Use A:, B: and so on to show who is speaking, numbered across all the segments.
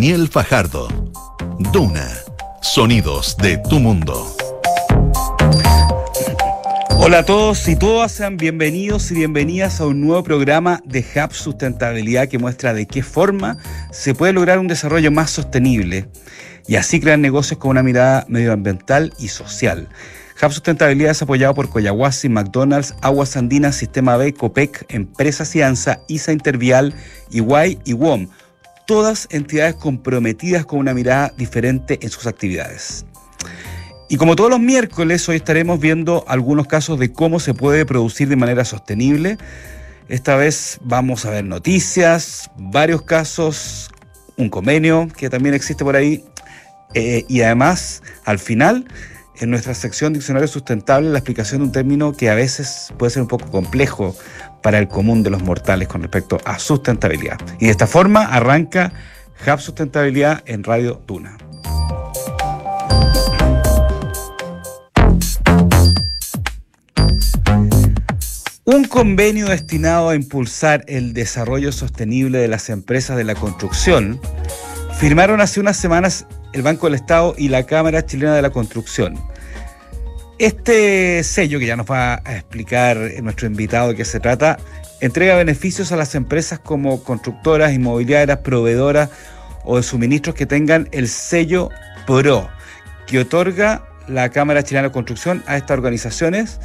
A: Daniel Fajardo. Duna. Sonidos de tu mundo.
B: Hola a todos y todas, sean bienvenidos y bienvenidas a un nuevo programa de Hub Sustentabilidad que muestra de qué forma se puede lograr un desarrollo más sostenible y así crear negocios con una mirada medioambiental y social. Hub Sustentabilidad es apoyado por Coyahuasi, McDonald's, Aguas Andinas, Sistema B, COPEC, Empresa Cianza, ISA Intervial, Iguay y WOM. Todas entidades comprometidas con una mirada diferente en sus actividades. Y como todos los miércoles, hoy estaremos viendo algunos casos de cómo se puede producir de manera sostenible. Esta vez vamos a ver noticias, varios casos, un convenio que también existe por ahí. Eh, y además, al final, en nuestra sección Diccionario Sustentable la explicación de un término que a veces puede ser un poco complejo para el común de los mortales con respecto a sustentabilidad. Y de esta forma arranca Hub Sustentabilidad en Radio Tuna. Un convenio destinado a impulsar el desarrollo sostenible de las empresas de la construcción firmaron hace unas semanas el Banco del Estado y la Cámara Chilena de la Construcción. Este sello, que ya nos va a explicar nuestro invitado de qué se trata, entrega beneficios a las empresas como constructoras, inmobiliarias, proveedoras o de suministros que tengan el sello PRO, que otorga la Cámara Chilena de Construcción a estas organizaciones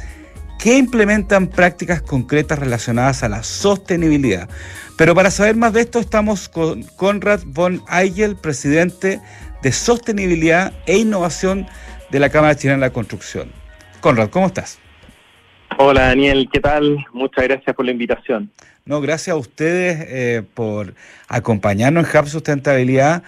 B: que implementan prácticas concretas relacionadas a la sostenibilidad. Pero para saber más de esto estamos con Conrad von Eigel, presidente de Sostenibilidad e Innovación de la Cámara Chilena de la Construcción. Conrad, ¿cómo estás?
C: Hola Daniel, ¿qué tal? Muchas gracias por la invitación.
B: No, gracias a ustedes eh, por acompañarnos en Hub Sustentabilidad.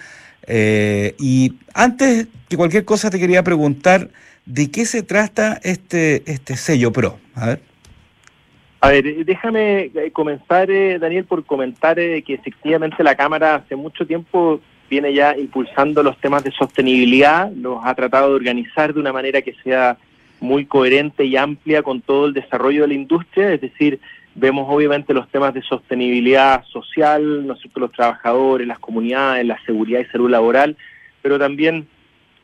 B: Eh, y antes que cualquier cosa te quería preguntar, ¿de qué se trata este, este sello PRO? A ver.
C: A ver, déjame eh, comenzar, Daniel, por comentar que efectivamente la Cámara hace mucho tiempo viene ya impulsando los temas de sostenibilidad, los ha tratado de organizar de una manera que sea muy coherente y amplia con todo el desarrollo de la industria, es decir, vemos obviamente los temas de sostenibilidad social, ¿no los trabajadores, las comunidades, la seguridad y salud laboral, pero también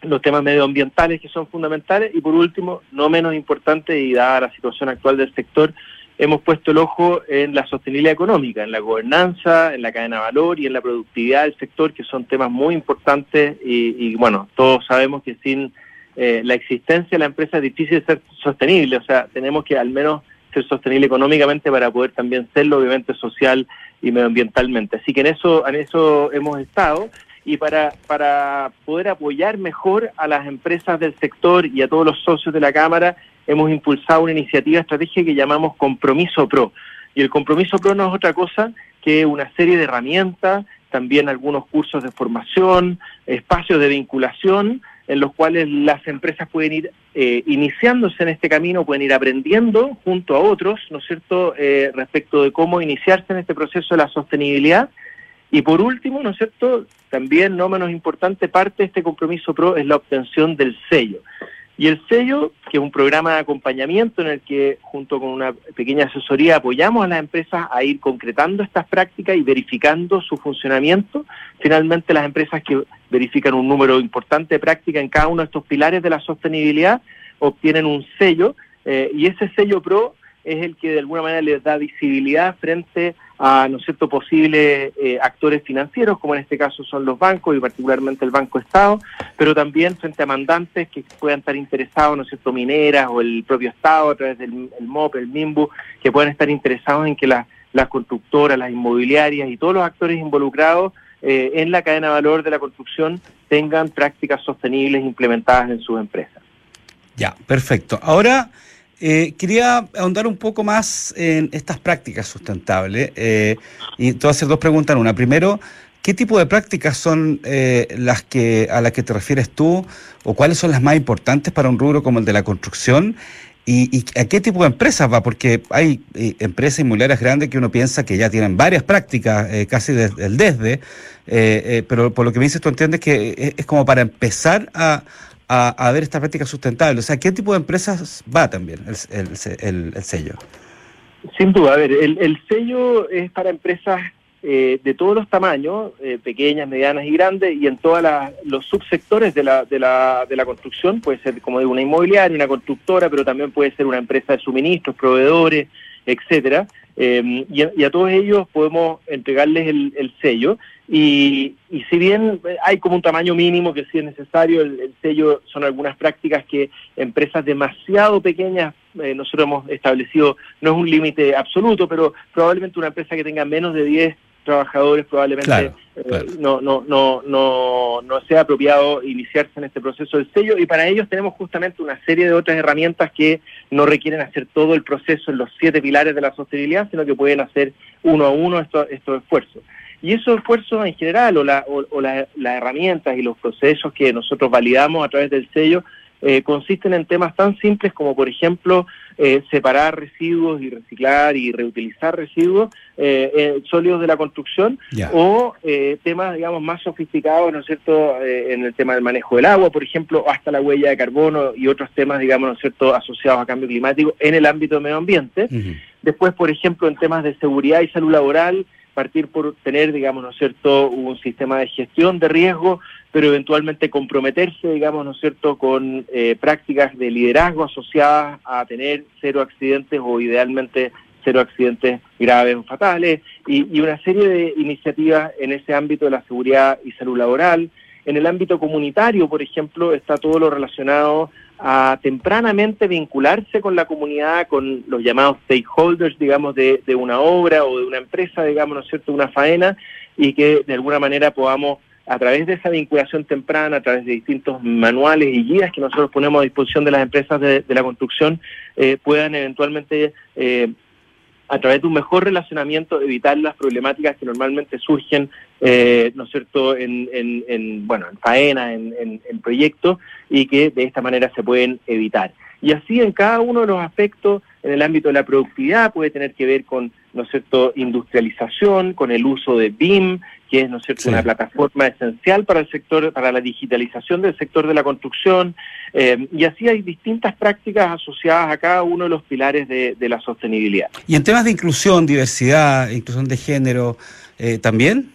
C: los temas medioambientales que son fundamentales y por último, no menos importante y dada la situación actual del sector, hemos puesto el ojo en la sostenibilidad económica, en la gobernanza, en la cadena de valor y en la productividad del sector, que son temas muy importantes y, y bueno, todos sabemos que sin eh, la existencia de la empresa es difícil de ser sostenible, o sea, tenemos que al menos ser sostenible económicamente para poder también serlo, obviamente, social y medioambientalmente. Así que en eso, en eso hemos estado y para, para poder apoyar mejor a las empresas del sector y a todos los socios de la Cámara, hemos impulsado una iniciativa estratégica que llamamos Compromiso Pro. Y el Compromiso Pro no es otra cosa que una serie de herramientas, también algunos cursos de formación, espacios de vinculación, en los cuales las empresas pueden ir eh, iniciándose en este camino, pueden ir aprendiendo junto a otros, ¿no es cierto?, eh, respecto de cómo iniciarse en este proceso de la sostenibilidad. Y por último, ¿no es cierto?, también no menos importante, parte de este compromiso PRO es la obtención del sello. Y el sello, que es un programa de acompañamiento en el que junto con una pequeña asesoría apoyamos a las empresas a ir concretando estas prácticas y verificando su funcionamiento. Finalmente las empresas que verifican un número importante de prácticas en cada uno de estos pilares de la sostenibilidad obtienen un sello eh, y ese sello PRO es el que de alguna manera les da visibilidad frente a ¿no cierto? posibles eh, actores financieros, como en este caso son los bancos y particularmente el Banco Estado, pero también frente a mandantes que puedan estar interesados, ¿no cierto?, mineras o el propio Estado a través del MOP, el MIMBU, que puedan estar interesados en que las constructoras, las inmobiliarias y todos los actores involucrados eh, en la cadena de valor de la construcción tengan prácticas sostenibles implementadas en sus empresas.
B: Ya, perfecto. Ahora eh, quería ahondar un poco más en estas prácticas sustentables eh, y te voy a hacer dos preguntas en una. Primero, ¿qué tipo de prácticas son eh, las que a las que te refieres tú o cuáles son las más importantes para un rubro como el de la construcción? ¿Y, a qué tipo de empresas va? Porque hay empresas inmobiliarias grandes que uno piensa que ya tienen varias prácticas, casi desde el desde, pero por lo que me dices tú entiendes que es como para empezar a, a, ver esta práctica sustentable? O sea, ¿qué tipo de empresas va también el, sello?
C: Sin duda, a ver, el, sello es para empresas eh, de todos los tamaños, eh, pequeñas, medianas y grandes, y en todos los subsectores de la, de, la, de la construcción, puede ser como de una inmobiliaria, una constructora, pero también puede ser una empresa de suministros, proveedores, etcétera. Eh, y, a todos ellos podemos entregarles el, sello. Y, y, si bien hay como un tamaño mínimo que sí es necesario, el, sello son algunas prácticas que empresas demasiado pequeñas, nosotros hemos establecido, no es un límite absoluto, pero probablemente una empresa que tenga menos de 10 trabajadores probablemente eh, No, no, no, no, no sea apropiado iniciarse en este proceso del sello y para ellos tenemos justamente una serie de otras herramientas que no requieren hacer todo el proceso en los siete pilares de la sostenibilidad, sino que pueden hacer uno a uno estos, estos esfuerzos. Y esos esfuerzos en general o, la, o, las herramientas y los procesos que nosotros validamos a través del sello eh, consisten en temas tan simples como, por ejemplo, eh, separar residuos y reciclar y reutilizar residuos eh, sólidos de la construcción o temas, digamos, más sofisticados, ¿no es cierto?, en el tema del manejo del agua, por ejemplo, hasta la huella de carbono y otros temas, digamos, ¿no es cierto?, asociados a cambio climático en el ámbito del medio ambiente. Después, por ejemplo, en temas de seguridad y salud laboral, partir por tener, digamos, ¿no es cierto?, un sistema de gestión de riesgo, pero eventualmente comprometerse, digamos, ¿no es cierto?, con eh, prácticas de liderazgo asociadas a tener cero accidentes o idealmente cero accidentes graves o fatales, y, y una serie de iniciativas en ese ámbito de la seguridad y salud laboral. En el ámbito comunitario, por ejemplo, está todo lo relacionado a tempranamente vincularse con la comunidad, con los llamados stakeholders, digamos, de, de una obra o de una empresa, digamos, ¿no es cierto?, una faena, y que de alguna manera podamos, a través de esa vinculación temprana, a través de distintos manuales y guías que nosotros ponemos a disposición de las empresas de, la construcción, eh, puedan eventualmente eh, a través de un mejor relacionamiento evitar las problemáticas que normalmente surgen, eh, ¿no es cierto?, en, en, bueno, en faena, en, en, proyectos, y que de esta manera se pueden evitar. Y así en cada uno de los aspectos, en el ámbito de la productividad, puede tener que ver con, ¿no es cierto?, industrialización, con el uso de BIM, que es, ¿no es cierto?, una plataforma esencial para el sector, para la digitalización del sector de la construcción, eh, y así hay distintas prácticas asociadas a cada uno de los pilares de, la sostenibilidad.
B: ¿Y en temas de inclusión, diversidad, inclusión de género, eh, también?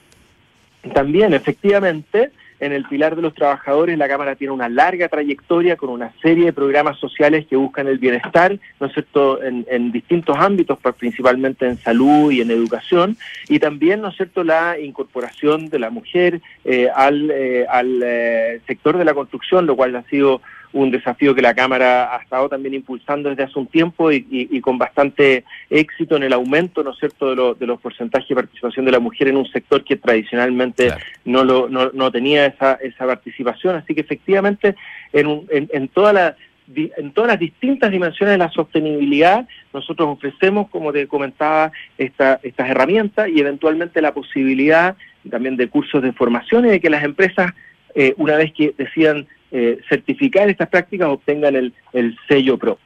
C: También, efectivamente, en el pilar de los trabajadores, la Cámara tiene una larga trayectoria con una serie de programas sociales que buscan el bienestar, ¿no es cierto?, en, distintos ámbitos, pues, principalmente en salud y en educación, y también, ¿no es cierto?, la incorporación de la mujer eh, al, eh, al eh, sector de la construcción, lo cual ha sido un desafío que la Cámara ha estado también impulsando desde hace un tiempo y, con bastante éxito en el aumento, ¿no es cierto?, de, de, los porcentajes de participación de la mujer en un sector que tradicionalmente no, lo, no, no, tenía esa, esa participación. Así que efectivamente, en, en, en toda la en todas las distintas dimensiones de la sostenibilidad, nosotros ofrecemos, como te comentaba, esta, estas herramientas y eventualmente la posibilidad también de cursos de formación y de que las empresas, eh, una vez que decidan eh, certificar estas prácticas obtengan el, sello PRO.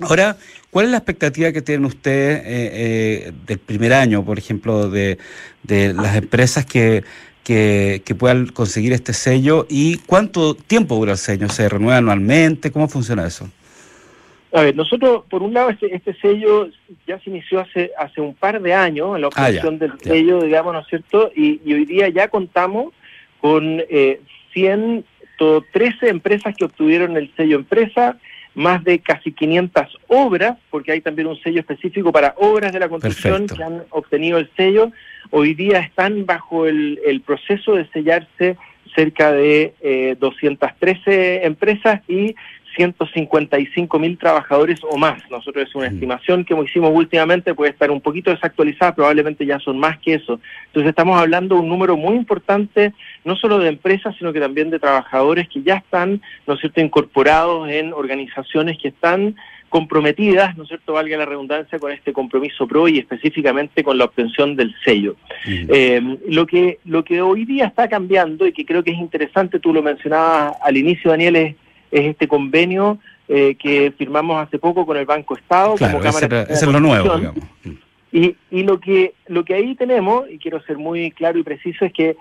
B: Ahora, ¿cuál es la expectativa que tienen ustedes eh, eh, del primer año, por ejemplo, de, las empresas que, que, puedan conseguir este sello y cuánto tiempo dura el sello? ¿Se renueva anualmente? ¿Cómo funciona eso?
C: A ver, nosotros, por un lado, este, este sello ya se inició hace hace un par de años, en la ah, obtención del sello, digamos, ¿no es cierto? Y, hoy día ya contamos con eh, 100 13 empresas que obtuvieron el sello empresa, más de casi 500 obras, porque hay también un sello específico para obras de la construcción que han obtenido el sello. Hoy día están bajo el, proceso de sellarse cerca de eh, 213 empresas y 155 mil trabajadores o más. Nosotros es una estimación que hicimos últimamente, puede estar un poquito desactualizada, probablemente ya son más que eso. Entonces estamos hablando de un número muy importante, no solo de empresas, sino que también de trabajadores que ya están, ¿no es cierto?, incorporados en organizaciones que están comprometidas, ¿no es cierto?, valga la redundancia, con este compromiso PRO y específicamente con la obtención del sello. Eh, lo, que, lo que hoy día está cambiando y que creo que es interesante, tú lo mencionabas al inicio, Daniel, es es este convenio eh, que firmamos hace poco con el Banco Estado
B: como Cámara ese, es lo nuevo, digamos.
C: Y, y lo que lo que ahí tenemos, y quiero ser muy claro y preciso, es que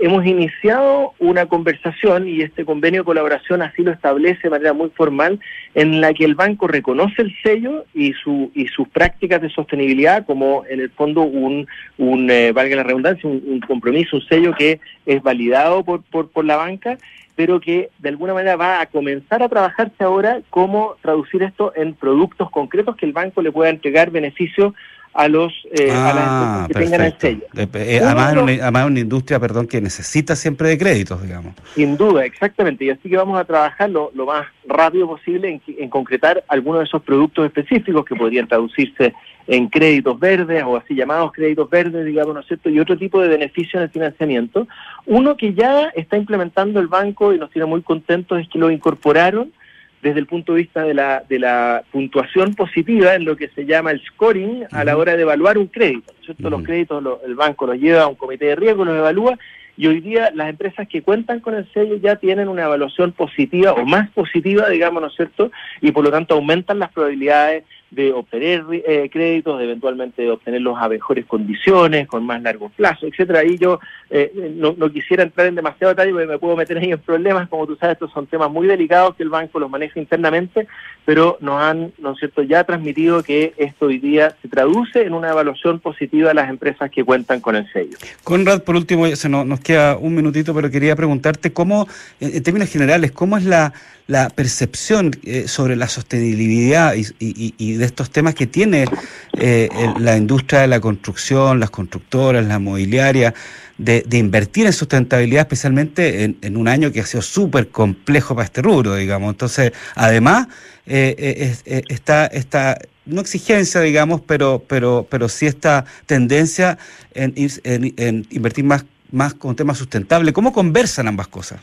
C: hemos iniciado una conversación y este convenio de colaboración así lo establece de manera muy formal en la que el banco reconoce el sello y su y sus prácticas de sostenibilidad como en el fondo un, un eh, valga la redundancia un, compromiso un sello que es validado por, por, por la banca pero que de alguna manera va a comenzar a trabajarse ahora cómo traducir esto en productos concretos que el banco le pueda entregar beneficios a los eh, a las
B: ah, que tengan el sello. Eh, además, una, una industria, perdón, que necesita siempre de créditos, digamos.
C: Sin duda, exactamente. Y así que vamos a trabajar lo, más rápido posible en, en, concretar algunos de esos productos específicos que podrían traducirse en créditos verdes o así llamados créditos verdes, digamos, ¿no es cierto? Y otro tipo de beneficio en el financiamiento. Uno que ya está implementando el banco y nos tiene muy contentos es que lo incorporaron desde el punto de vista de la, de la puntuación positiva en lo que se llama el scoring a la hora de evaluar un crédito. ¿cierto? Los créditos el banco los lleva a un comité de riesgo, los evalúa y hoy día las empresas que cuentan con el sello ya tienen una evaluación positiva o más positiva, digamos, ¿no es cierto? Y por lo tanto aumentan las probabilidades de obtener eh, créditos, de eventualmente obtenerlos a mejores condiciones, con más largo plazo, etcétera. Ahí yo eh, no, quisiera entrar en demasiado detalle porque me puedo meter ahí en problemas, como tú sabes, estos son temas muy delicados que el banco los maneja internamente, pero nos han, ¿no es cierto?, ya transmitido que esto hoy día se traduce en una evaluación positiva de las empresas que cuentan con el sello.
B: Conrad, por último, se nos queda un minutito, pero quería preguntarte cómo, en términos generales, cómo es la la percepción eh, sobre la sostenibilidad y, de estos temas que tiene eh, la industria de la construcción, las constructoras, la mobiliaria, de, invertir en sustentabilidad, especialmente en, un año que ha sido súper complejo para este rubro, digamos. Entonces, además, eh, está esta no exigencia, digamos, pero, pero, pero sí esta tendencia en, en invertir más, más con temas sustentables. ¿Cómo conversan ambas cosas?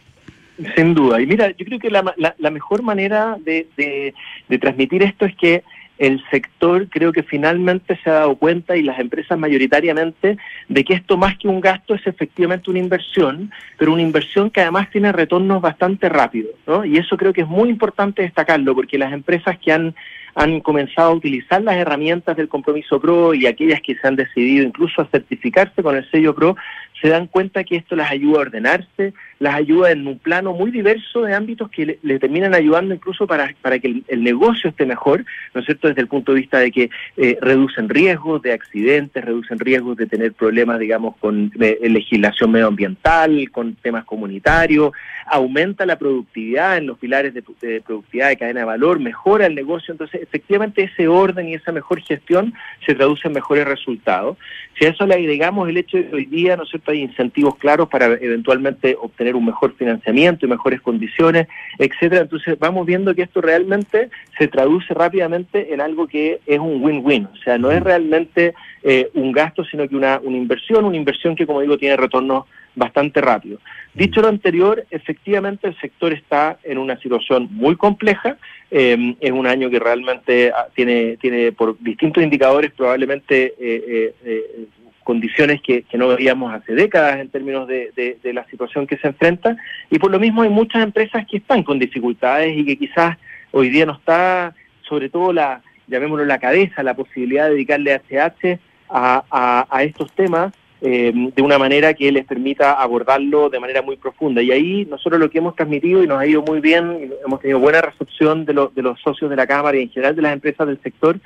C: Sin duda. Y mira, yo creo que la, la, mejor manera de, de, transmitir esto es que el sector creo que finalmente se ha dado cuenta y las empresas mayoritariamente de que esto más que un gasto es efectivamente una inversión, pero una inversión que además tiene retornos bastante rápidos, ¿no? Y eso creo que es muy importante destacarlo porque las empresas que han han comenzado a utilizar las herramientas del compromiso PRO y aquellas que se han decidido incluso a certificarse con el sello PRO, se dan cuenta que esto las ayuda a ordenarse, las ayuda en un plano muy diverso de ámbitos que le, terminan ayudando incluso para, para que el, negocio esté mejor, ¿no es cierto?, desde el punto de vista de que eh, reducen riesgos de accidentes, reducen riesgos de tener problemas, digamos, con legislación medioambiental, con temas comunitarios, aumenta la productividad en los pilares de, de productividad de cadena de valor, mejora el negocio, entonces efectivamente ese orden y esa mejor gestión se traduce en mejores resultados. Si a eso le agregamos el hecho de que hoy día, ¿no es cierto?, hay incentivos claros para eventualmente obtener un mejor financiamiento y mejores condiciones, etcétera. Entonces vamos viendo que esto realmente se traduce rápidamente en algo que es un win-win. O sea, no es realmente eh, un gasto, sino que una, una inversión, una inversión que, como digo, tiene retornos bastante rápido. Dicho lo anterior, efectivamente el sector está en una situación muy compleja. Eh, es un año que realmente ah, tiene, tiene por distintos indicadores probablemente eh, eh, condiciones que, no veíamos hace décadas en términos de, de, la situación que se enfrenta. Y por lo mismo hay muchas empresas que están con dificultades y que quizás hoy día no está, sobre todo la, llamémoslo la cabeza, la posibilidad de dedicarle HH a, a, a estos temas eh, de una manera que les permita abordarlo de manera muy profunda. Y ahí nosotros lo que hemos transmitido y nos ha ido muy bien, hemos tenido buena recepción de, de los socios de la Cámara y en general de las empresas del sector,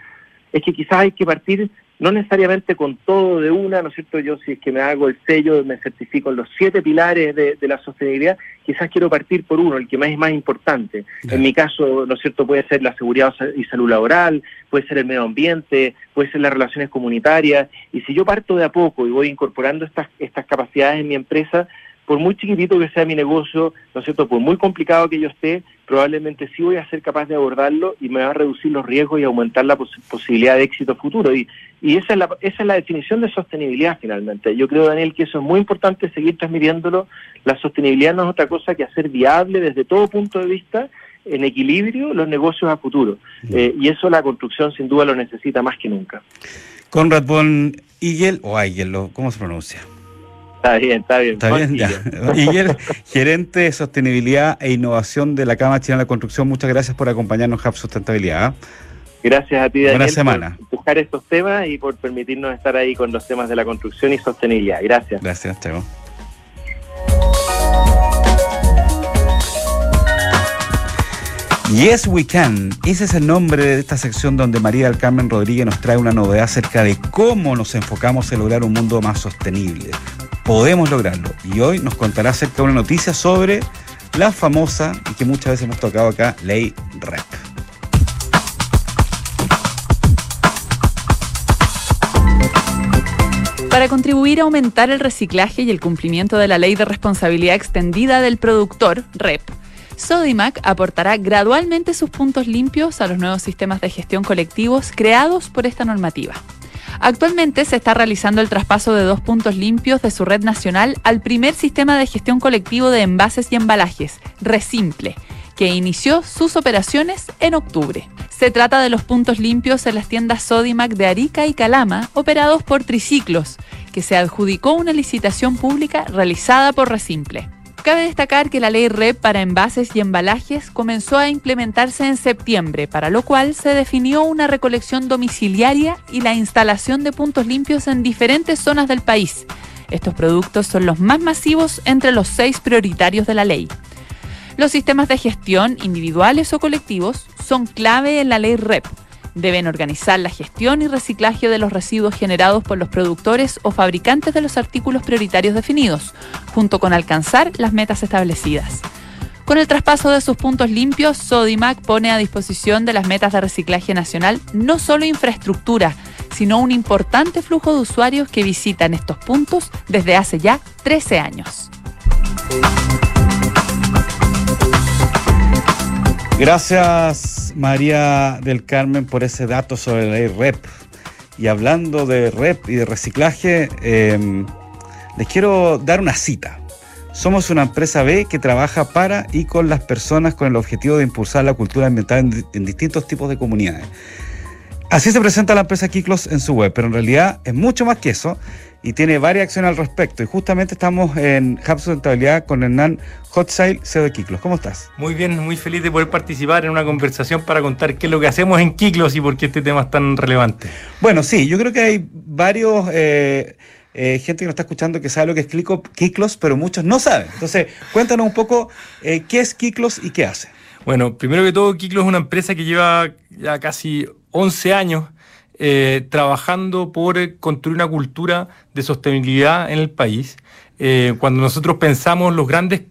C: es que quizás hay que partir no necesariamente con todo de una, ¿no es cierto? Yo si es que me hago el sello, me certifico en los siete pilares de, la sostenibilidad, quizás quiero partir por uno, el que más es más importante. En mi caso, ¿no es cierto? Puede ser la seguridad y salud laboral, puede ser el medio ambiente, puede ser las relaciones comunitarias, y si yo parto de a poco y voy incorporando estas, estas capacidades en mi empresa, por muy chiquitito que sea mi negocio, ¿no es cierto? Por muy complicado que yo esté, probablemente sí voy a ser capaz de abordarlo y me va a reducir los riesgos y aumentar la posibilidad de éxito futuro. Y, y esa, es la, esa es la definición de sostenibilidad finalmente. Yo creo, Daniel, que eso es muy importante seguir transmitiéndolo. La sostenibilidad no es otra cosa que hacer viable desde todo punto de vista en equilibrio los negocios a futuro. Eh, y eso la construcción sin duda lo necesita más que nunca.
B: Conrad von Igel, o Eigel, ¿cómo se pronuncia?
C: Está bien, está bien.
B: Está bien, ya. Gerente de sostenibilidad e innovación de la Cámara China de la Construcción, muchas gracias por acompañarnos en a Sustentabilidad. ¿ah?
C: Gracias a ti, Daniel,
B: Buena semana.
C: por buscar estos temas y por permitirnos estar ahí con los temas de la construcción y sostenibilidad. Gracias.
B: Gracias, Chavo. Yes We Can, ese es el nombre de esta sección donde María del Carmen Rodríguez nos trae una novedad acerca de cómo nos enfocamos en lograr un mundo más sostenible. Podemos lograrlo y hoy nos contará acerca de una noticia sobre la famosa y que muchas veces hemos tocado acá, ley REP.
D: Para contribuir a aumentar el reciclaje y el cumplimiento de la ley de responsabilidad extendida del productor, REP, Sodimac aportará gradualmente sus puntos limpios a los nuevos sistemas de gestión colectivos creados por esta normativa. Actualmente se está realizando el traspaso de dos puntos limpios de su red nacional al primer sistema de gestión colectivo de envases y embalajes, Resimple, que inició sus operaciones en octubre. Se trata de los puntos limpios en las tiendas Sodimac de Arica y Calama, operados por Triciclos, que se adjudicó una licitación pública realizada por Resimple. Cabe destacar que la ley REP para envases y embalajes comenzó a implementarse en septiembre, para lo cual se definió una recolección domiciliaria y la instalación de puntos limpios en diferentes zonas del país. Estos productos son los más masivos entre los seis prioritarios de la ley. Los sistemas de gestión, individuales o colectivos, son clave en la ley REP deben organizar la gestión y reciclaje de los residuos generados por los productores o fabricantes de los artículos prioritarios definidos, junto con alcanzar las metas establecidas. Con el traspaso de sus puntos limpios, Sodimac pone a disposición de las metas de reciclaje nacional no solo infraestructura, sino un importante flujo de usuarios que visitan estos puntos desde hace ya 13 años.
B: Gracias María del Carmen por ese dato sobre la ley REP. Y hablando de REP y de reciclaje, em, les quiero dar una cita. Somos una empresa B que trabaja para y con las personas con el objetivo de impulsar la cultura ambiental en, en distintos tipos de comunidades. Así se presenta la empresa Kiklos en su web, pero en realidad es mucho más que eso y tiene varias acciones al respecto. Y justamente estamos en Hub Sustentabilidad con Hernán Hotsail, CEO de Kiklos. ¿Cómo estás?
E: Muy bien, muy feliz de poder participar en una conversación para contar qué es lo que hacemos en Kiklos y por qué este tema es tan relevante.
B: Bueno, sí, yo creo que hay varios... Eh, eh, gente que nos está escuchando que sabe lo que es Kiklos, pero muchos no saben. Entonces, cuéntanos un poco eh, qué es Kiklos y qué hace.
E: Bueno, primero que todo, Kiklos es una empresa que lleva ya casi 11 años eh, trabajando por eh, construir una cultura de sostenibilidad en el país. Eh, cuando nosotros pensamos los grandes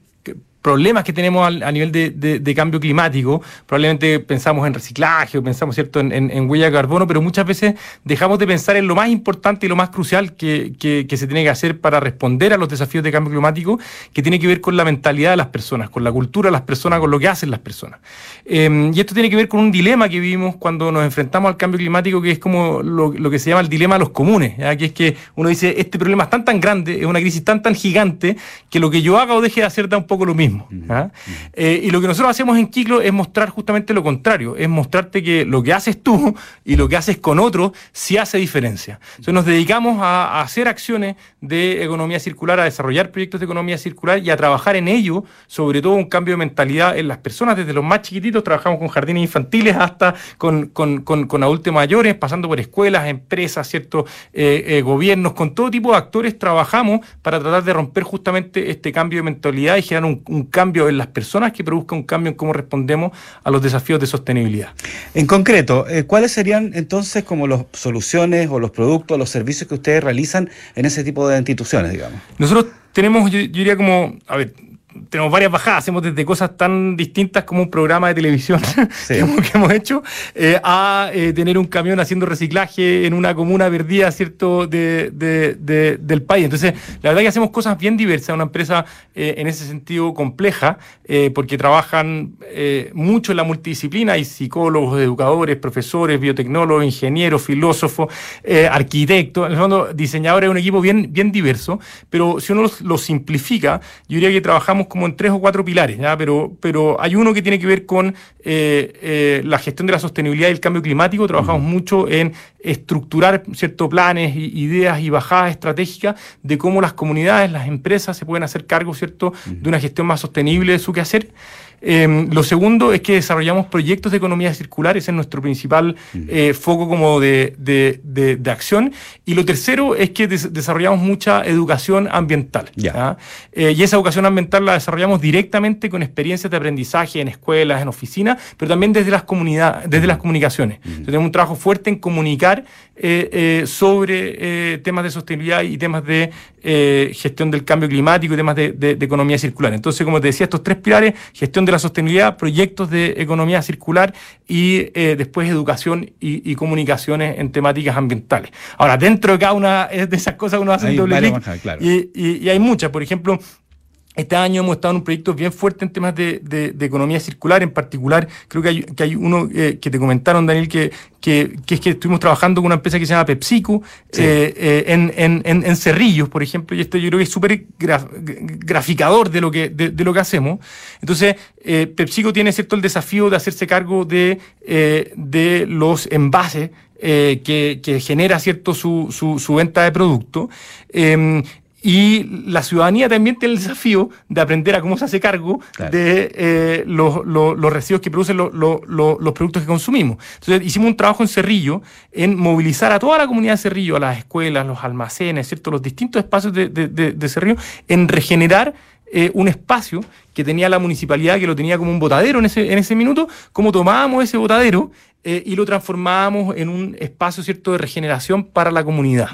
E: problemas que tenemos a, nivel de, cambio climático. Probablemente pensamos en reciclaje o pensamos cierto en, huella de carbono, pero muchas veces dejamos de pensar en lo más importante y lo más crucial que, se tiene que hacer para responder a los desafíos de cambio climático, que tiene que ver con la mentalidad de las personas, con la cultura de las personas, con lo que hacen las personas. Em, y esto tiene que ver con un dilema que vivimos cuando nos enfrentamos al cambio climático, que es como lo, que se llama el dilema de los comunes, que es que uno dice, este problema es tan tan grande, es una crisis tan tan gigante, que lo que yo haga o deje de hacer da un poco lo mismo. ¿Ah? Eh, y lo que nosotros hacemos en Kiklo es mostrar justamente lo contrario, es mostrarte que lo que haces tú y lo que haces con otros sí hace diferencia. Entonces nos dedicamos a, hacer acciones de economía circular, a desarrollar proyectos de economía circular y a trabajar en ello, sobre todo un cambio de mentalidad en las personas, desde los más chiquititos, trabajamos con jardines infantiles hasta con, con, adultos mayores, pasando por escuelas, empresas, ciertos eh, eh, gobiernos, con todo tipo de actores trabajamos para tratar de romper justamente este cambio de mentalidad y generar un un cambio en las personas que produzca un cambio en cómo respondemos a los desafíos de sostenibilidad.
B: En concreto, eh, ¿cuáles serían entonces como las soluciones o los productos, los servicios que ustedes realizan en ese tipo de instituciones, digamos?
E: Nosotros tenemos, yo diría como, a ver, tenemos varias bajadas, hacemos desde cosas tan distintas como un programa de televisión que, hemos, hecho, eh, a eh, tener un camión haciendo reciclaje en una comuna perdida, ¿cierto?, de, del país. Entonces, la verdad que hacemos cosas bien diversas, una empresa eh, en ese sentido compleja, porque trabajan mucho en la multidisciplina, hay psicólogos, educadores, profesores, biotecnólogos, ingenieros, filósofos, arquitectos, en el fondo, diseñadores, es un equipo bien, bien diverso, pero si uno lo simplifica, yo diría que trabajamos como en tres o cuatro pilares, Pero, pero hay uno que tiene que ver con eh, eh, la gestión de la sostenibilidad y el cambio climático. Trabajamos mucho en estructurar ciertos planes, ideas y bajadas estratégicas de cómo las comunidades, las empresas se pueden hacer cargo ¿cierto? de una gestión más sostenible de su quehacer. Em, lo segundo es que desarrollamos proyectos de economía circular, ese es nuestro principal eh, foco como de, de, acción. Y lo tercero es que desarrollamos mucha educación ambiental. Eh, y esa educación ambiental la desarrollamos directamente con experiencias de aprendizaje en escuelas, en oficinas, pero también desde las comunidades, desde las comunicaciones. tenemos un trabajo fuerte en comunicar eh, sobre temas de sostenibilidad y temas de gestión del cambio climático y temas de, economía circular. Entonces, como te decía, estos tres pilares, gestión de la sostenibilidad, proyectos de economía circular y después educación y, comunicaciones en temáticas ambientales. Ahora, dentro de cada una de esas cosas uno hace un doble clic y, y hay muchas. Por ejemplo, este año hemos estado en un proyecto bien fuerte en temas de, economía circular, en particular, creo que hay, que hay uno eh, que te comentaron, Daniel, que, que, es que estuvimos trabajando con una empresa que se llama PepsiCo eh, eh, en, en, Cerrillos, por ejemplo, y esto yo creo que es súper graficador de lo que, de, lo que hacemos. Entonces, PepsiCo tiene cierto el desafío de hacerse cargo de, de los envases que, que, genera cierto su, su, su venta de producto. Em, y la ciudadanía también tiene el desafío de aprender a cómo se hace cargo de eh, los, residuos que producen los productos que consumimos. Entonces hicimos un trabajo en Cerrillo en movilizar a toda la comunidad de Cerrillo, a las escuelas, los almacenes, ¿cierto? los distintos espacios de, de, Cerrillo, en regenerar eh, un espacio que tenía la municipalidad, que lo tenía como un botadero en ese, en ese minuto, cómo tomábamos ese botadero eh, y lo transformábamos en un espacio cierto de regeneración para la comunidad.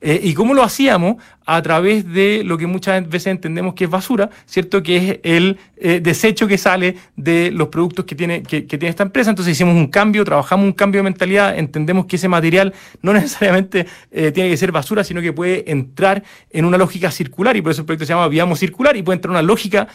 E: Eh, ¿Y cómo lo hacíamos? A través de lo que muchas veces entendemos que es basura, ¿cierto? Que es el eh, desecho que sale de los productos que tiene, que, tiene esta empresa. Entonces hicimos un cambio, trabajamos un cambio de mentalidad, entendemos que ese material no necesariamente tiene que ser basura, sino que puede entrar en una lógica circular, y por eso el proyecto se llama Viamos Circular, y puede entrar en una lógica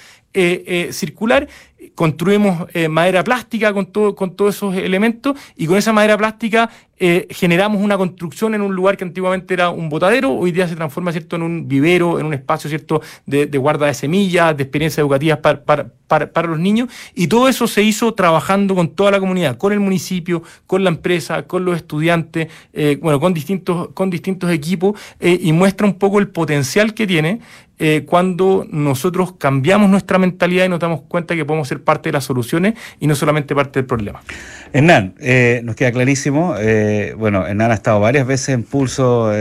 E: circular construimos eh, madera plástica con, todo, con todos esos elementos y con esa madera plástica eh, generamos una construcción en un lugar que antiguamente era un botadero, hoy día se transforma ¿cierto? en un vivero, en un espacio ¿cierto? De, guarda de semillas, de experiencias educativas para, para, los niños y todo eso se hizo trabajando con toda la comunidad, con el municipio, con la empresa, con los estudiantes, eh, bueno, con distintos, con distintos equipos y muestra un poco el potencial que tiene cuando nosotros cambiamos nuestra mentalidad y nos damos cuenta que podemos ser parte de las soluciones y no solamente parte del problema.
B: Hernán, eh, nos queda clarísimo. Eh, bueno, Hernán ha estado varias veces en pulso,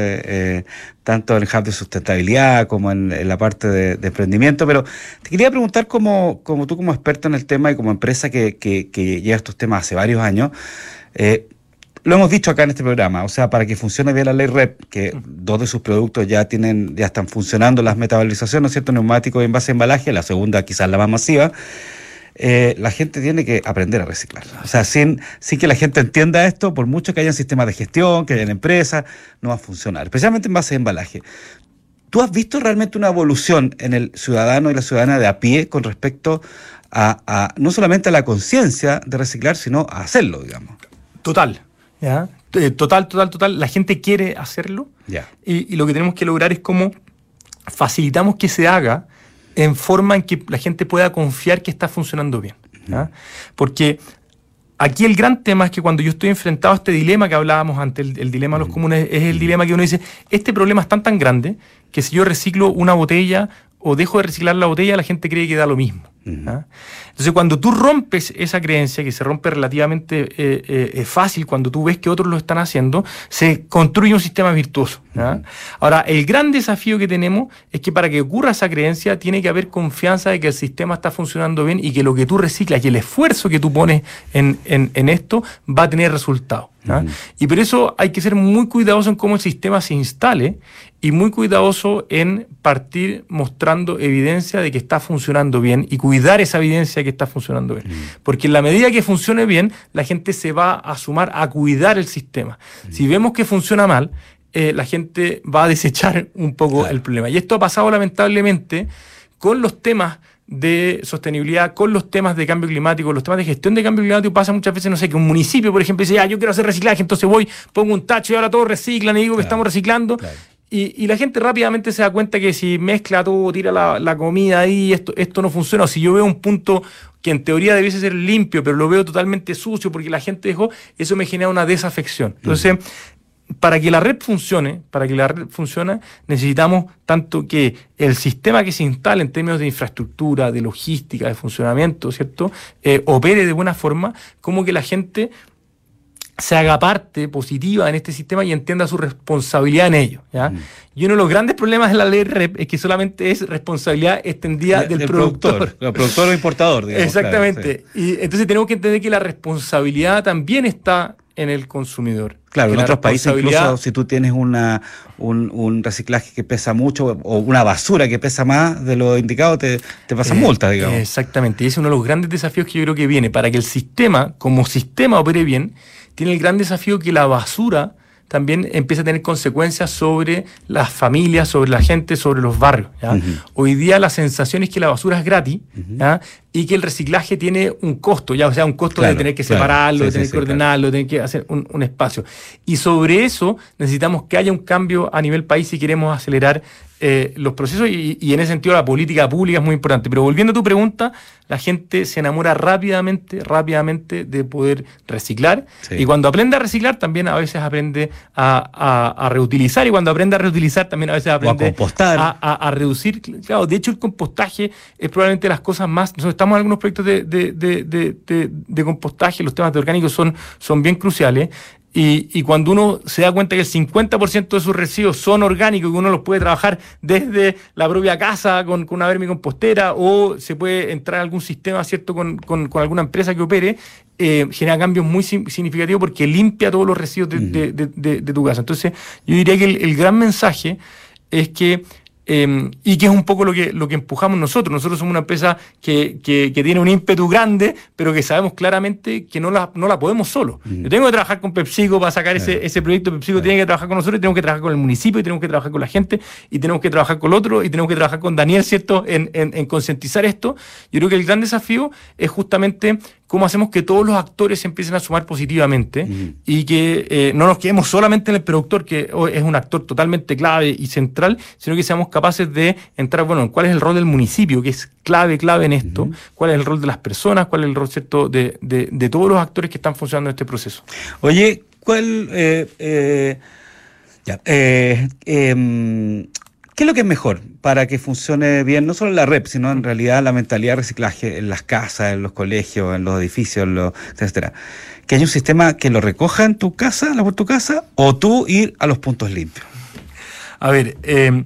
B: tanto en el hub de sustentabilidad como en, la parte de, emprendimiento, pero te quería preguntar como, como tú como experto en el tema y como empresa que, que, que lleva estos temas hace varios años, lo hemos dicho acá en este programa, o sea, para que funcione bien la ley REP, que dos de sus productos ya tienen, ya están funcionando las metabolizaciones, ¿no es cierto? Neumáticos en base a embalaje, la segunda quizás la más masiva. Eh, la gente tiene que aprender a reciclar. O sea, sin, sin que la gente entienda esto, por mucho que haya sistemas de gestión, que haya empresas, no va a funcionar, especialmente en base a embalaje. ¿Tú has visto realmente una evolución en el ciudadano y la ciudadana de a pie con respecto a, a no solamente a la conciencia de reciclar, sino a hacerlo, digamos?
E: Total, ¿ya? Eh, total, total, total. La gente quiere hacerlo y, lo que tenemos que lograr es cómo facilitamos que se haga en forma en que la gente pueda confiar que está funcionando bien. Porque aquí el gran tema es que cuando yo estoy enfrentado a este dilema que hablábamos antes, el, dilema de los comunes, es el dilema que uno dice, este problema es tan tan grande que si yo reciclo una botella o dejo de reciclar la botella, la gente cree que da lo mismo. ¿Ah? Entonces, cuando tú rompes esa creencia, que se rompe relativamente eh, eh, fácil cuando tú ves que otros lo están haciendo, se construye un sistema virtuoso. ¿ah? Ahora, el gran desafío que tenemos es que para que ocurra esa creencia, tiene que haber confianza de que el sistema está funcionando bien y que lo que tú reciclas y el esfuerzo que tú pones en, en esto va a tener resultados. ¿Ah? Y por eso hay que ser muy cuidadoso en cómo el sistema se instale y muy cuidadoso en partir mostrando evidencia de que está funcionando bien y cuidar esa evidencia de que está funcionando bien. Porque en la medida que funcione bien, la gente se va a sumar a cuidar el sistema. Si vemos que funciona mal, eh, la gente va a desechar un poco el problema. Y esto ha pasado lamentablemente con los temas de sostenibilidad con los temas de cambio climático, los temas de gestión de cambio climático pasa muchas veces, no sé, que un municipio, por ejemplo, dice, ah, yo quiero hacer reciclaje, entonces voy, pongo un tacho y ahora todos reciclan y digo que estamos reciclando. Y, la gente rápidamente se da cuenta que si mezcla todo, tira la, comida ahí, esto, esto no funciona. O si yo veo un punto que en teoría debiese ser limpio, pero lo veo totalmente sucio porque la gente dejó, eso me genera una desafección. Entonces, para que la red funcione, para que la red funcione, necesitamos tanto que el sistema que se instale en términos de infraestructura, de logística, de funcionamiento, ¿cierto? Eh, opere de buena forma, como que la gente se haga parte positiva en este sistema y entienda su responsabilidad en ello. ¿ya?
B: Mm.
E: Y uno de los grandes problemas de la ley REP es que solamente es responsabilidad extendida del, productor.
B: El productor o importador, digamos.
E: Exactamente. Y entonces tenemos que entender que la responsabilidad también está en el consumidor.
B: Claro, en otros países, incluso si tú tienes una, un, un reciclaje que pesa mucho o una basura que pesa más de lo indicado, te, te pasan
E: Eh,
B: multas, digamos.
E: Exactamente, y ese es uno de los grandes desafíos que yo creo que viene. Para que el sistema, como sistema, opere bien, tiene el gran desafío que la basura también empieza a tener consecuencias sobre las familias, sobre la gente, sobre los barrios. Hoy día la sensación es que la basura es gratis ¿ya? y que el reciclaje tiene un costo, ya, o sea, un costo
B: Claro,
E: de tener que
B: claro.
E: separarlo,
B: Sí,
E: de tener
B: sí,
E: que ordenarlo, de tener que hacer un, un espacio. Y sobre eso necesitamos que haya un cambio a nivel país si queremos acelerar eh, los procesos y, y en ese sentido la política pública es muy importante. Pero volviendo a tu pregunta, la gente se enamora rápidamente, rápidamente de poder reciclar
B: Sí.
E: y cuando aprende a reciclar también a veces aprende a, a- a reutilizar y cuando aprende a reutilizar también a veces aprende
B: compostar.
E: a, a- a reducir. Claro, de hecho el compostaje es probablemente las cosas más... Nosotros estamos en algunos proyectos de- de compostaje, los temas de orgánicos son, son bien cruciales. Y, y cuando uno se da cuenta que el 50% de sus residuos son orgánicos y que uno los puede trabajar desde la propia casa con, con una vermicompostera o se puede entrar a algún sistema, ¿cierto?, con, con- con alguna empresa que opere, eh, genera cambios muy significativos porque limpia todos los residuos de, de- de- de- de tu casa. Entonces, yo diría que el, el gran mensaje es que eh, y que es un poco lo que, lo que empujamos nosotros. Nosotros somos una empresa que, que- que tiene un ímpetu grande, pero que sabemos claramente que no la, no la podemos solo. Yo tengo que trabajar con PepsiCo para sacar ese, ese proyecto. PepsiCo tiene que trabajar con nosotros y tenemos que trabajar con el municipio y tenemos que trabajar con la gente y tenemos que trabajar con el otro y tenemos que trabajar con Daniel, ¿cierto?, en, en- en concientizar esto. Yo creo que el gran desafío es justamente cómo hacemos que todos los actores se empiecen a sumar positivamente y que eh, no nos quedemos solamente en el productor, que hoy es un actor totalmente clave y central, sino que seamos capaces de entrar, bueno, en cuál es el rol del municipio, que es clave, clave en esto, cuál es el rol de las personas, cuál es el rol, ¿cierto?, de, de- de todos los actores que están funcionando en este proceso.
B: Oye, ¿cuál... eh, eh, ya, eh, em, ¿Qué es lo que es mejor para que funcione bien, no solo la red, sino en realidad la mentalidad de reciclaje en las casas, en los colegios, en los edificios, en los, etcétera? Que haya un sistema que lo recoja en tu casa, la por tu casa, o tú ir a los puntos limpios.
E: A ver, eh,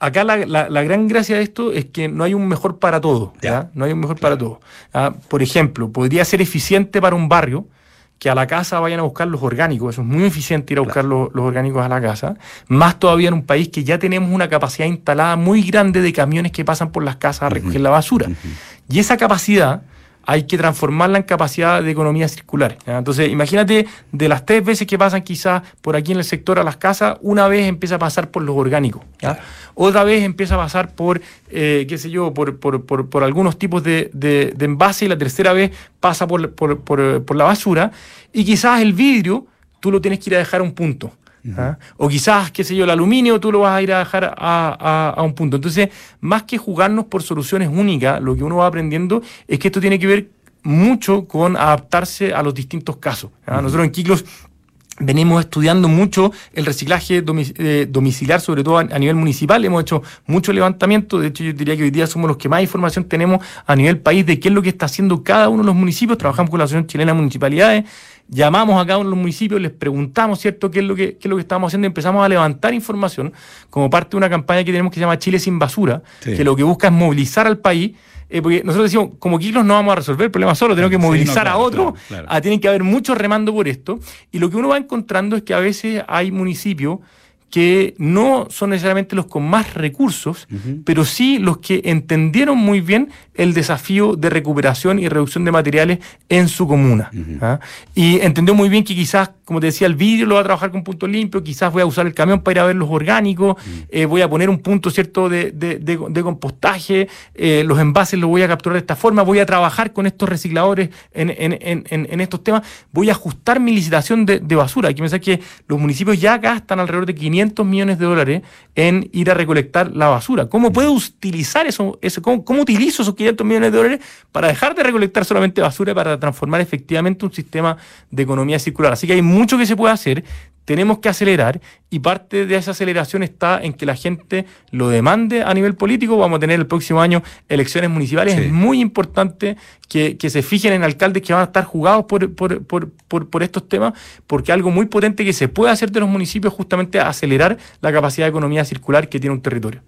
E: acá la, la- la gran gracia de esto es que no hay un mejor para todo. ¿ya?
B: Ya.
E: No hay un mejor para todo. ¿ya? Por ejemplo, podría ser eficiente para un barrio que a la casa vayan a buscar los orgánicos. Eso es muy eficiente ir a buscar los, los orgánicos a la casa. Más todavía en un país que ya tenemos una capacidad instalada muy grande de camiones que pasan por las casas a recoger la basura. Y esa capacidad hay que transformarla en capacidad de economía circular. ¿ya? Entonces, imagínate, de las tres veces que pasan quizás por aquí en el sector a las casas, una vez empieza a pasar por los orgánicos. ¿ya? Otra vez empieza a pasar por, eh, qué sé yo, por, por- por- por algunos tipos de, de- de envase y la tercera vez pasa por, por- por- por la basura. Y quizás el vidrio tú lo tienes que ir a dejar a un punto. ¿Ah? O quizás, qué sé yo, el aluminio tú lo vas a ir a dejar a, a- a un punto. Entonces, más que jugarnos por soluciones únicas, lo que uno va aprendiendo es que esto tiene que ver mucho con adaptarse a los distintos casos. ¿ah? Nosotros en Kiklos venimos estudiando mucho el reciclaje eh, domiciliar, sobre todo a, a nivel municipal. Hemos hecho mucho levantamiento. De hecho, yo diría que hoy día somos los que más información tenemos a nivel país de qué es lo que está haciendo cada uno de los municipios. Trabajamos con la Asociación Chilena de Municipalidades. Llamamos a cada uno de los municipios, les preguntamos, ¿cierto?, qué es lo que, qué es lo que estamos haciendo y empezamos a levantar información como parte de una campaña que tenemos que se llama Chile sin basura,
B: Sí.
E: que lo que busca es movilizar al país. eh, porque nosotros decimos, como Kiklos no vamos a resolver el problema solo, tenemos que
B: Sí, no,
E: movilizar
B: claro,
E: a otros,
B: claro, claro.
E: a- tienen que haber mucho remando por esto. Y lo que uno va encontrando es que a veces hay municipios que no son necesariamente los con más recursos, pero sí los que entendieron muy bien el desafío de recuperación y reducción de materiales en su comuna. ¿ah? Y entendió muy bien que quizás, como te decía, el vidrio lo va a trabajar con punto limpio, quizás voy a usar el camión para ir a ver los orgánicos, eh, voy a poner un punto cierto de, de- de- de compostaje, eh, los envases los voy a capturar de esta forma, voy a trabajar con estos recicladores en, en- en- estos temas, voy a ajustar mi licitación de, de basura. Hay que pensar que los municipios ya gastan alrededor de 500 millones de dólares en ir a recolectar la basura. ¿Cómo puedo utilizar eso? cómo, cómo utilizo esos 500 millones de dólares para dejar de recolectar solamente basura para transformar efectivamente un sistema de economía circular? Así que hay mucho que se puede hacer. Tenemos que acelerar y parte de esa aceleración está en que la gente lo demande a nivel político. Vamos a tener el próximo año elecciones municipales.
B: Sí.
E: Es muy importante que, que se fijen en alcaldes que van a estar jugados por, por, por, por, por estos temas, porque algo muy potente que se puede hacer de los municipios es justamente acelerar la capacidad de economía circular que tiene un territorio.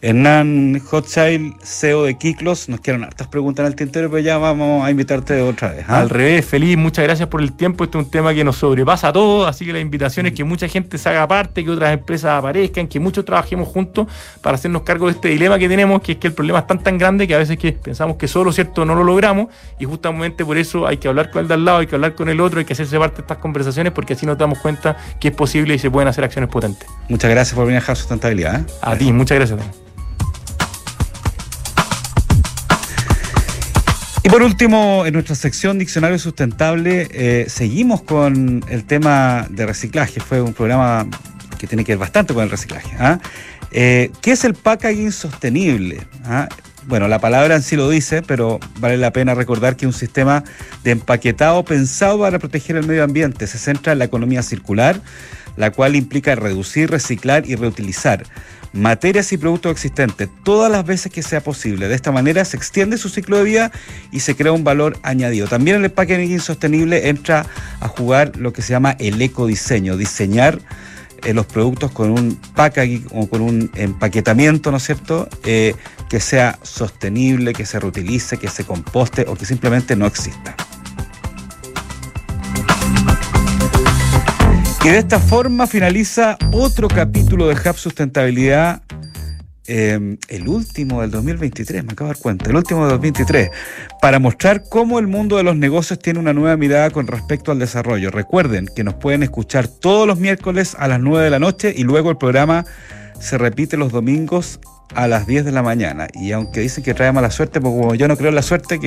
B: Hernán Hochschild, CEO de Kiklos, nos quedan hartas preguntas en el tintero, pero ya vamos a invitarte otra vez. ¿ah?
E: Al revés, feliz, muchas gracias por el tiempo. Este es un tema que nos sobrepasa a todos, así que la invitación es que mucha gente se haga parte, que otras empresas aparezcan, que muchos trabajemos juntos para hacernos cargo de este dilema que tenemos, que es que el problema es tan tan grande que a veces que pensamos que solo, ¿cierto?, no lo logramos y justamente por eso hay que hablar con el de al lado, hay que hablar con el otro, hay que hacerse parte de estas conversaciones porque así nos damos cuenta que es posible y se pueden hacer acciones potentes.
B: Muchas gracias por venir a Hub Sustentabilidad. ¿eh?
E: A ti, muchas gracias.
B: Y por último, en nuestra sección Diccionario Sustentable, eh, seguimos con el tema de reciclaje. Fue un programa que tiene que ver bastante con el reciclaje. ¿ah? Eh, ¿Qué es el packaging sostenible? ¿Ah? Bueno, la palabra en sí lo dice, pero vale la pena recordar que un sistema de empaquetado pensado para proteger el medio ambiente se centra en la economía circular, la cual implica reducir, reciclar y reutilizar materias y productos existentes todas las veces que sea posible. De esta manera se extiende su ciclo de vida y se crea un valor añadido. También en el packaging sostenible entra a jugar lo que se llama el ecodiseño, diseñar eh, los productos con un packaging o con un empaquetamiento, ¿no es cierto?, eh, que sea sostenible, que se reutilice, que se composte o que simplemente no exista. Y de esta forma finaliza otro capítulo de Hub Sustentabilidad, eh, el último del 2023, me acabo de dar cuenta, el último del 2023, para mostrar cómo el mundo de los negocios tiene una nueva mirada con respecto al desarrollo. Recuerden que nos pueden escuchar todos los miércoles a las 9 de la noche y luego el programa se repite los domingos a las 10 de la mañana. Y aunque dicen que trae mala suerte, porque como yo no creo en la suerte, que